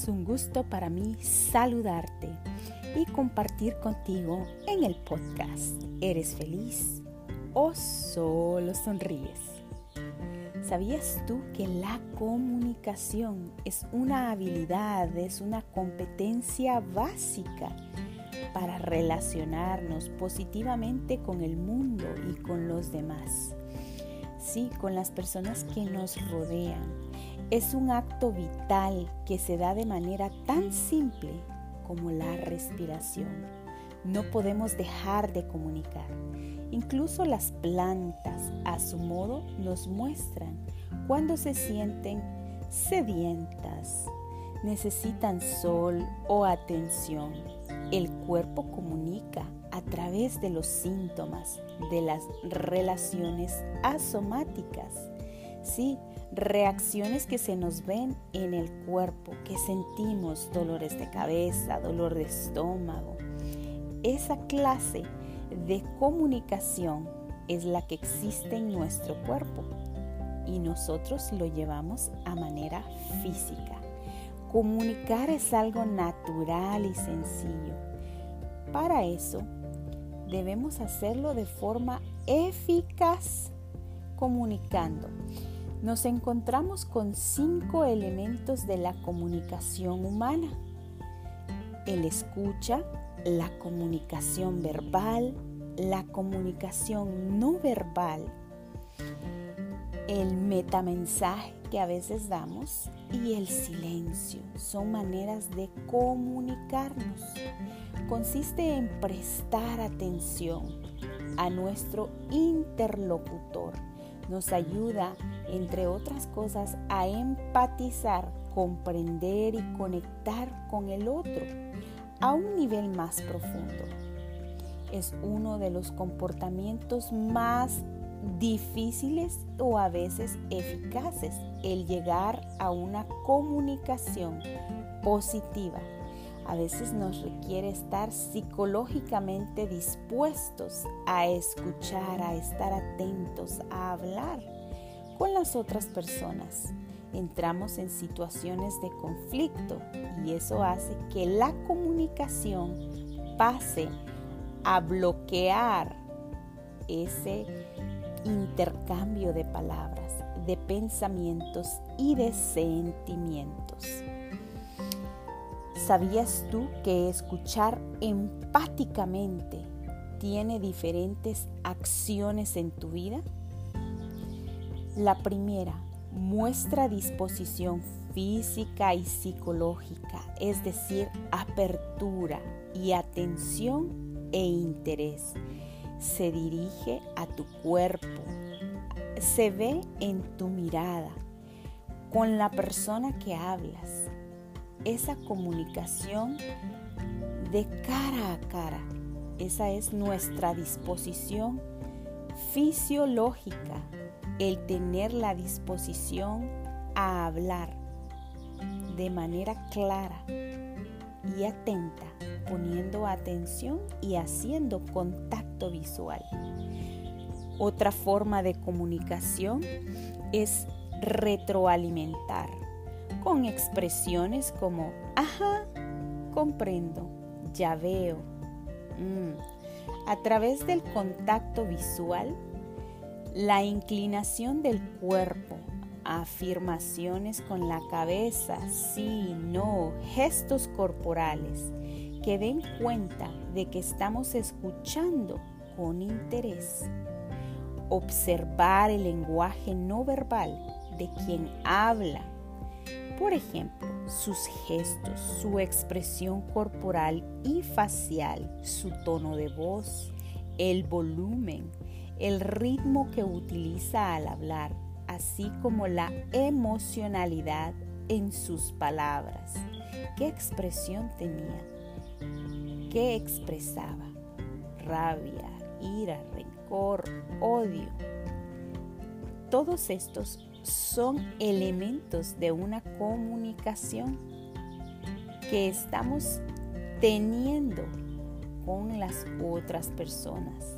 Es un gusto para mí saludarte y compartir contigo en el podcast. ¿Eres feliz o solo sonríes? ¿Sabías tú que la comunicación es una habilidad, es una competencia básica para relacionarnos positivamente con el mundo y con los demás? Sí, con las personas que nos rodean es un acto vital que se da de manera tan simple como la respiración. No podemos dejar de comunicar. Incluso las plantas, a su modo, nos muestran cuando se sienten sedientas, necesitan sol o atención. El cuerpo comunica a través de los síntomas de las relaciones asomáticas. Sí, reacciones que se nos ven en el cuerpo, que sentimos dolores de cabeza, dolor de estómago. Esa clase de comunicación es la que existe en nuestro cuerpo y nosotros lo llevamos a manera física. Comunicar es algo natural y sencillo. Para eso debemos hacerlo de forma eficaz, comunicando nos encontramos con cinco elementos de la comunicación humana. El escucha, la comunicación verbal, la comunicación no verbal, el metamensaje que a veces damos y el silencio. Son maneras de comunicarnos. Consiste en prestar atención a nuestro interlocutor nos ayuda, entre otras cosas, a empatizar, comprender y conectar con el otro a un nivel más profundo. Es uno de los comportamientos más difíciles o a veces eficaces el llegar a una comunicación positiva a veces nos requiere estar psicológicamente dispuestos a escuchar, a estar atentos, a hablar con las otras personas. Entramos en situaciones de conflicto y eso hace que la comunicación pase a bloquear ese intercambio de palabras, de pensamientos y de sentimientos. ¿Sabías tú que escuchar empáticamente tiene diferentes acciones en tu vida? La primera, muestra disposición física y psicológica, es decir, apertura y atención e interés. Se dirige a tu cuerpo, se ve en tu mirada, con la persona que hablas, esa comunicación de cara a cara. Esa es nuestra disposición fisiológica, el tener la disposición a hablar de manera clara y atenta, poniendo atención y haciendo contacto visual. Otra forma de comunicación es retroalimentar con expresiones como, ajá, comprendo, ya veo. Mm. A través del contacto visual, la inclinación del cuerpo, afirmaciones con la cabeza, sí, no, gestos corporales que den cuenta de que estamos escuchando con interés. Observar el lenguaje no verbal de quien habla por ejemplo, sus gestos, su expresión corporal y facial, su tono de voz, el volumen, el ritmo que utiliza al hablar, así como la emocionalidad en sus palabras. ¿Qué expresión tenía? ¿Qué expresaba? Rabia, ira, rencor, odio. Todos estos son elementos de una comunicación que estamos teniendo con las otras personas.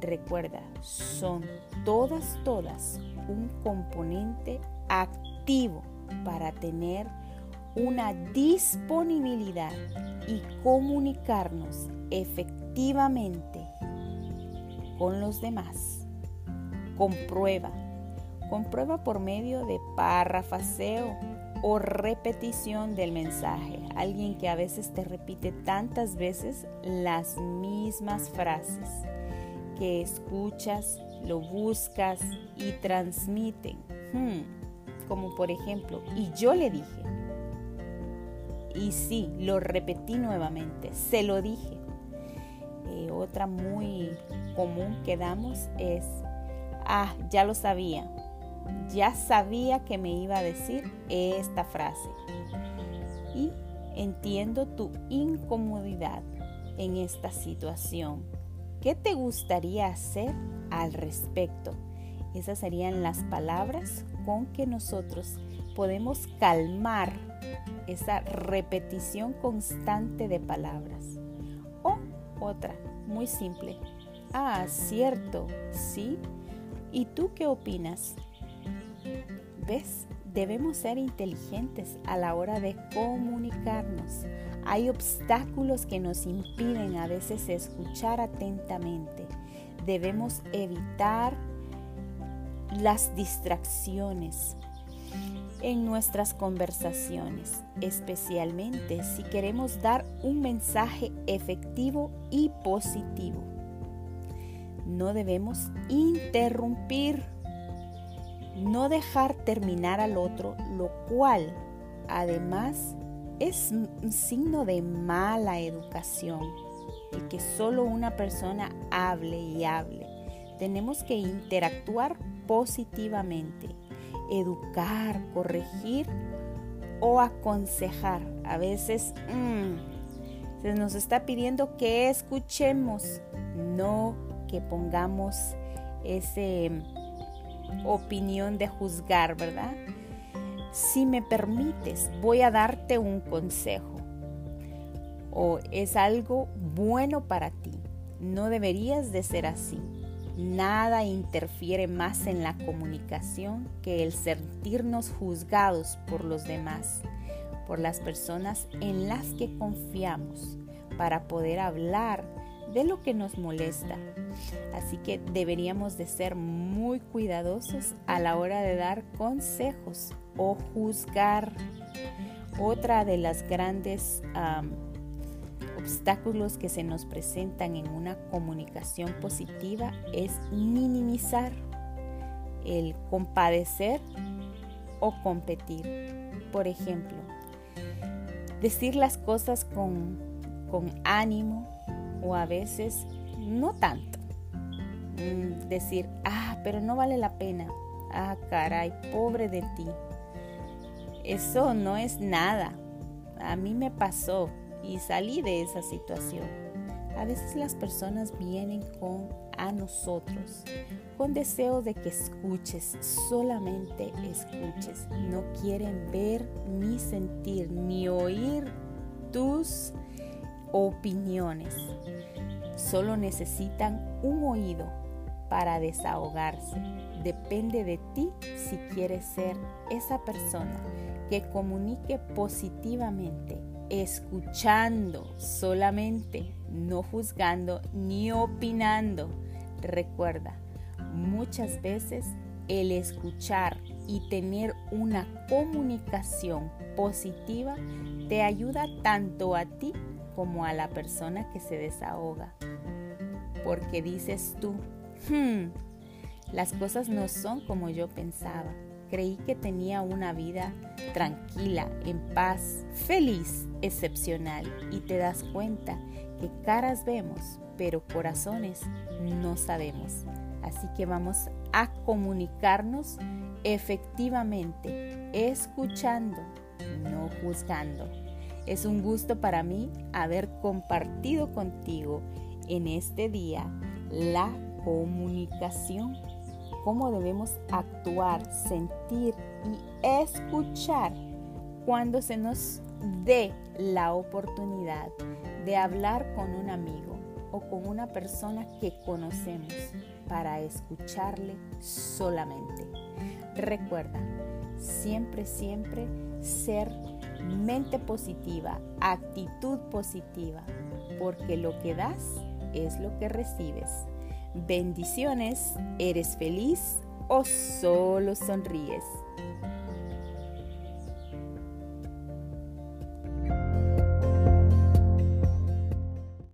Recuerda, son todas, todas un componente activo para tener una disponibilidad y comunicarnos efectivamente con los demás. Comprueba. Comprueba por medio de parrafaseo o repetición del mensaje. Alguien que a veces te repite tantas veces las mismas frases que escuchas, lo buscas y transmiten. Hmm, como por ejemplo, y yo le dije. Y sí, lo repetí nuevamente, se lo dije. Eh, otra muy común que damos es, ah, ya lo sabía, ya sabía que me iba a decir esta frase. Y entiendo tu incomodidad en esta situación. ¿Qué te gustaría hacer al respecto? Esas serían las palabras con que nosotros podemos calmar esa repetición constante de palabras. O otra, muy simple. Ah, cierto, sí. ¿Y tú qué opinas? Debemos ser inteligentes a la hora de comunicarnos. Hay obstáculos que nos impiden a veces escuchar atentamente. Debemos evitar las distracciones en nuestras conversaciones, especialmente si queremos dar un mensaje efectivo y positivo. No debemos interrumpir no dejar terminar al otro, lo cual además es un signo de mala educación, el que solo una persona hable y hable. Tenemos que interactuar positivamente, educar, corregir o aconsejar. A veces mm, se nos está pidiendo que escuchemos, no que pongamos ese opinión de juzgar, ¿verdad? Si me permites, voy a darte un consejo. O es algo bueno para ti. No deberías de ser así. Nada interfiere más en la comunicación que el sentirnos juzgados por los demás, por las personas en las que confiamos, para poder hablar de lo que nos molesta. Así que deberíamos de ser muy cuidadosos a la hora de dar consejos o juzgar. Otra de las grandes obstáculos que se nos presentan en una comunicación positiva es minimizar, el compadecer o competir. Por ejemplo, decir las cosas con, con ánimo, o a veces no tanto. Mm, decir, ah, pero no vale la pena. Ah, caray, pobre de ti. Eso no es nada. A mí me pasó y salí de esa situación. A veces las personas vienen con a nosotros con deseo de que escuches, solamente escuches. No quieren ver ni sentir ni oír tus opiniones. Solo necesitan un oído para desahogarse. Depende de ti si quieres ser esa persona que comunique positivamente, escuchando solamente, no juzgando ni opinando. Recuerda, muchas veces el escuchar y tener una comunicación positiva te ayuda tanto a ti como a la persona que se desahoga. Porque dices tú, hmm, las cosas no son como yo pensaba. Creí que tenía una vida tranquila, en paz, feliz, excepcional. Y te das cuenta que caras vemos, pero corazones no sabemos. Así que vamos a comunicarnos efectivamente, escuchando, no juzgando. Es un gusto para mí haber compartido contigo en este día la comunicación, cómo debemos actuar, sentir y escuchar cuando se nos dé la oportunidad de hablar con un amigo o con una persona que conocemos para escucharle solamente. Recuerda, siempre, siempre ser mente positiva, actitud positiva, porque lo que das es lo que recibes. Bendiciones, ¿eres feliz o solo sonríes?